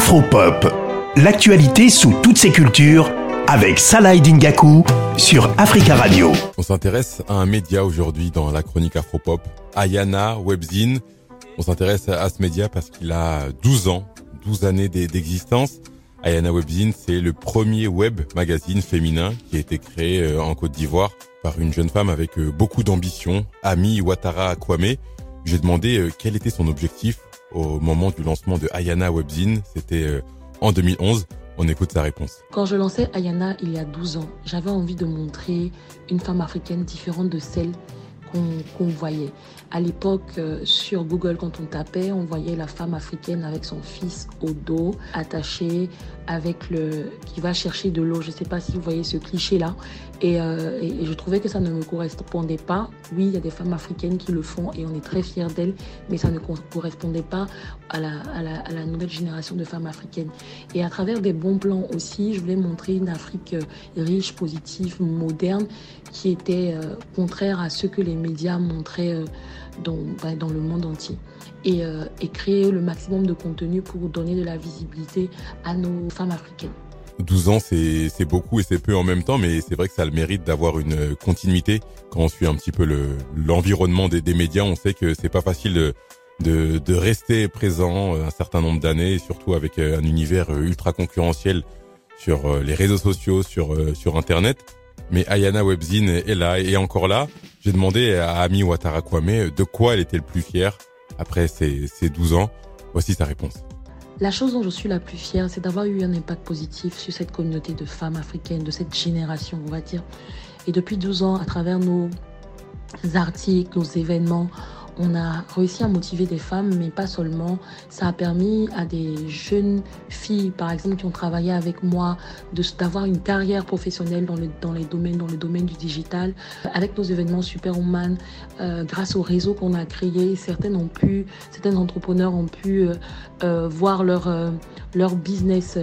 Afropop, l'actualité sous toutes ses cultures avec Salah Dingaku sur Africa Radio. On s'intéresse à un média aujourd'hui dans la chronique Afropop, Ayana Webzine. On s'intéresse à ce média parce qu'il a 12 ans, 12 années d'existence. Ayana Webzine, c'est le premier web magazine féminin qui a été créé euh, en Côte d'Ivoire par une jeune femme avec euh, beaucoup d'ambition, Ami Ouattara Kwame. J'ai demandé euh, quel était son objectif au moment du lancement de Ayana Webzine. C'était euh, en 2011. On écoute sa réponse. Quand je lançais Ayana il y a 12 ans, j'avais envie de montrer une femme africaine différente de celle qu'on voyait. À l'époque, euh, sur Google, quand on tapait, on voyait la femme africaine avec son fils au dos, attaché, avec le qui va chercher de l'eau. Je ne sais pas si vous voyez ce cliché-là. Euh, et, je trouvais que ça ne me correspondait pas. Oui, il y a des femmes africaines qui le font et on est très fiers d'elles, mais ça ne correspondait pas à la, nouvelle génération de femmes africaines. Et à travers des bons plans aussi, je voulais montrer une Afrique euh, riche, positive, moderne, qui était contraire à ce que les médias montraient euh, dans, bah, dans le monde entier. Et, euh, et créer le maximum de contenu pour donner de la visibilité à nos femmes africaines. 12 ans, c'est beaucoup et c'est peu en même temps, mais c'est vrai que ça a le mérite d'avoir une continuité. Quand on suit un petit peu l'environnement des, des, médias, on sait que c'est pas facile de, de, de, rester présent un certain nombre d'années, surtout avec un univers ultra concurrentiel sur les réseaux sociaux, sur, sur Internet. Mais Ayana Webzine est là et encore là. J'ai demandé à Ami Ouattara Kwame de quoi elle était le plus fière après ses, ses 12 ans. Voici sa réponse. La chose dont je suis la plus fière, c'est d'avoir eu un impact positif sur cette communauté de femmes africaines, de cette génération, on va dire. Et depuis 12 ans, à travers nos articles, nos événements, on a réussi à motiver des femmes, mais pas seulement. Ça a permis à des jeunes filles, par exemple, qui ont travaillé avec moi, d'avoir une carrière professionnelle dans, le, dans, les domaines, dans le domaine du digital. Avec nos événements Superwoman, euh, grâce au réseau qu'on a créé, certaines ont pu, certains entrepreneurs ont pu euh, euh, voir leur, euh, leur business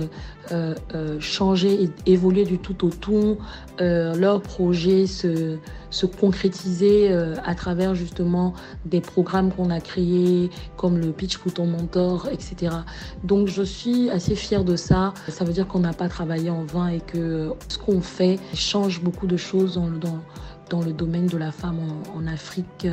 euh, euh, changer et évoluer du tout au tout, leur projet se, se concrétiser à travers justement des programmes qu'on a créés, comme le Pitch pour ton mentor, etc. Donc je suis assez fière de ça. Ça veut dire qu'on n'a pas travaillé en vain et que ce qu'on fait change beaucoup de choses dans, le domaine de la femme en, Afrique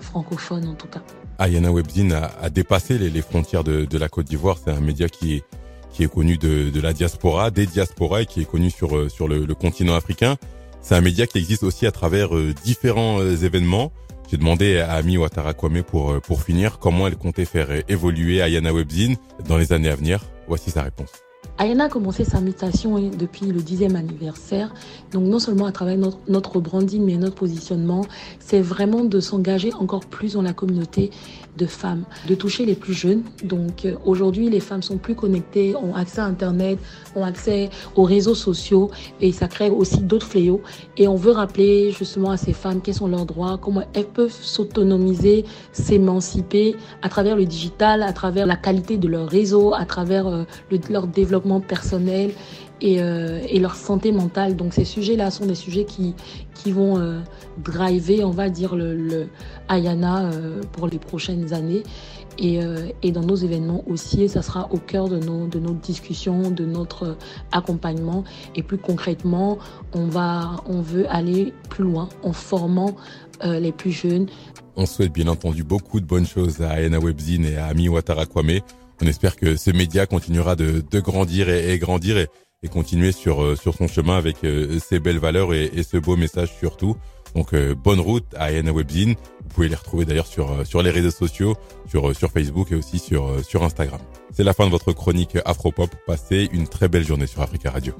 francophone en tout cas. Ayana Webzine a, dépassé les, frontières de, la Côte d'Ivoire. C'est un média qui est, qui est connu de, la diaspora, des diasporas et qui est connu sur, sur le, le continent africain. C'est un média qui existe aussi à travers euh, différents euh, événements. J'ai demandé à Ami Ouattara Kwame pour, euh, pour finir comment elle comptait faire évoluer Ayana Webzine dans les années à venir? Voici sa réponse. Ayana a commencé sa mutation depuis le dixième anniversaire. Donc non seulement à travers notre, branding, mais notre positionnement, c'est vraiment de s'engager encore plus dans la communauté de femmes, de toucher les plus jeunes. Donc aujourd'hui, les femmes sont plus connectées, ont accès à Internet, ont accès aux réseaux sociaux et ça crée aussi d'autres fléaux. Et on veut rappeler justement à ces femmes quels sont leurs droits, comment elles peuvent s'autonomiser, s'émanciper à travers le digital, à travers la qualité de leur réseau, à travers euh, le, leur développement personnel et, euh, et, leur santé mentale. Donc ces sujets-là sont des sujets qui, qui vont euh, driver, on va dire, le, Ayana euh, pour les prochaines années. Et, et, dans nos événements aussi, et ça sera au cœur de nos, de nos discussions, de notre accompagnement. Et plus concrètement, on, va, on veut aller plus loin en formant les plus jeunes. On souhaite bien entendu beaucoup de bonnes choses à Ayana Webzine et à Ami Ouattara Kwame. On espère que ce média continuera de, grandir et, grandir et, continuer sur euh, sur son chemin avec euh, ses belles valeurs et, et, ce beau message surtout. Donc euh, bonne route à Ayana Webzine. Vous pouvez les retrouver d'ailleurs sur les réseaux sociaux, sur sur Facebook et aussi sur sur Instagram. C'est la fin de votre chronique Afropop. Passez une très belle journée sur Africa Radio.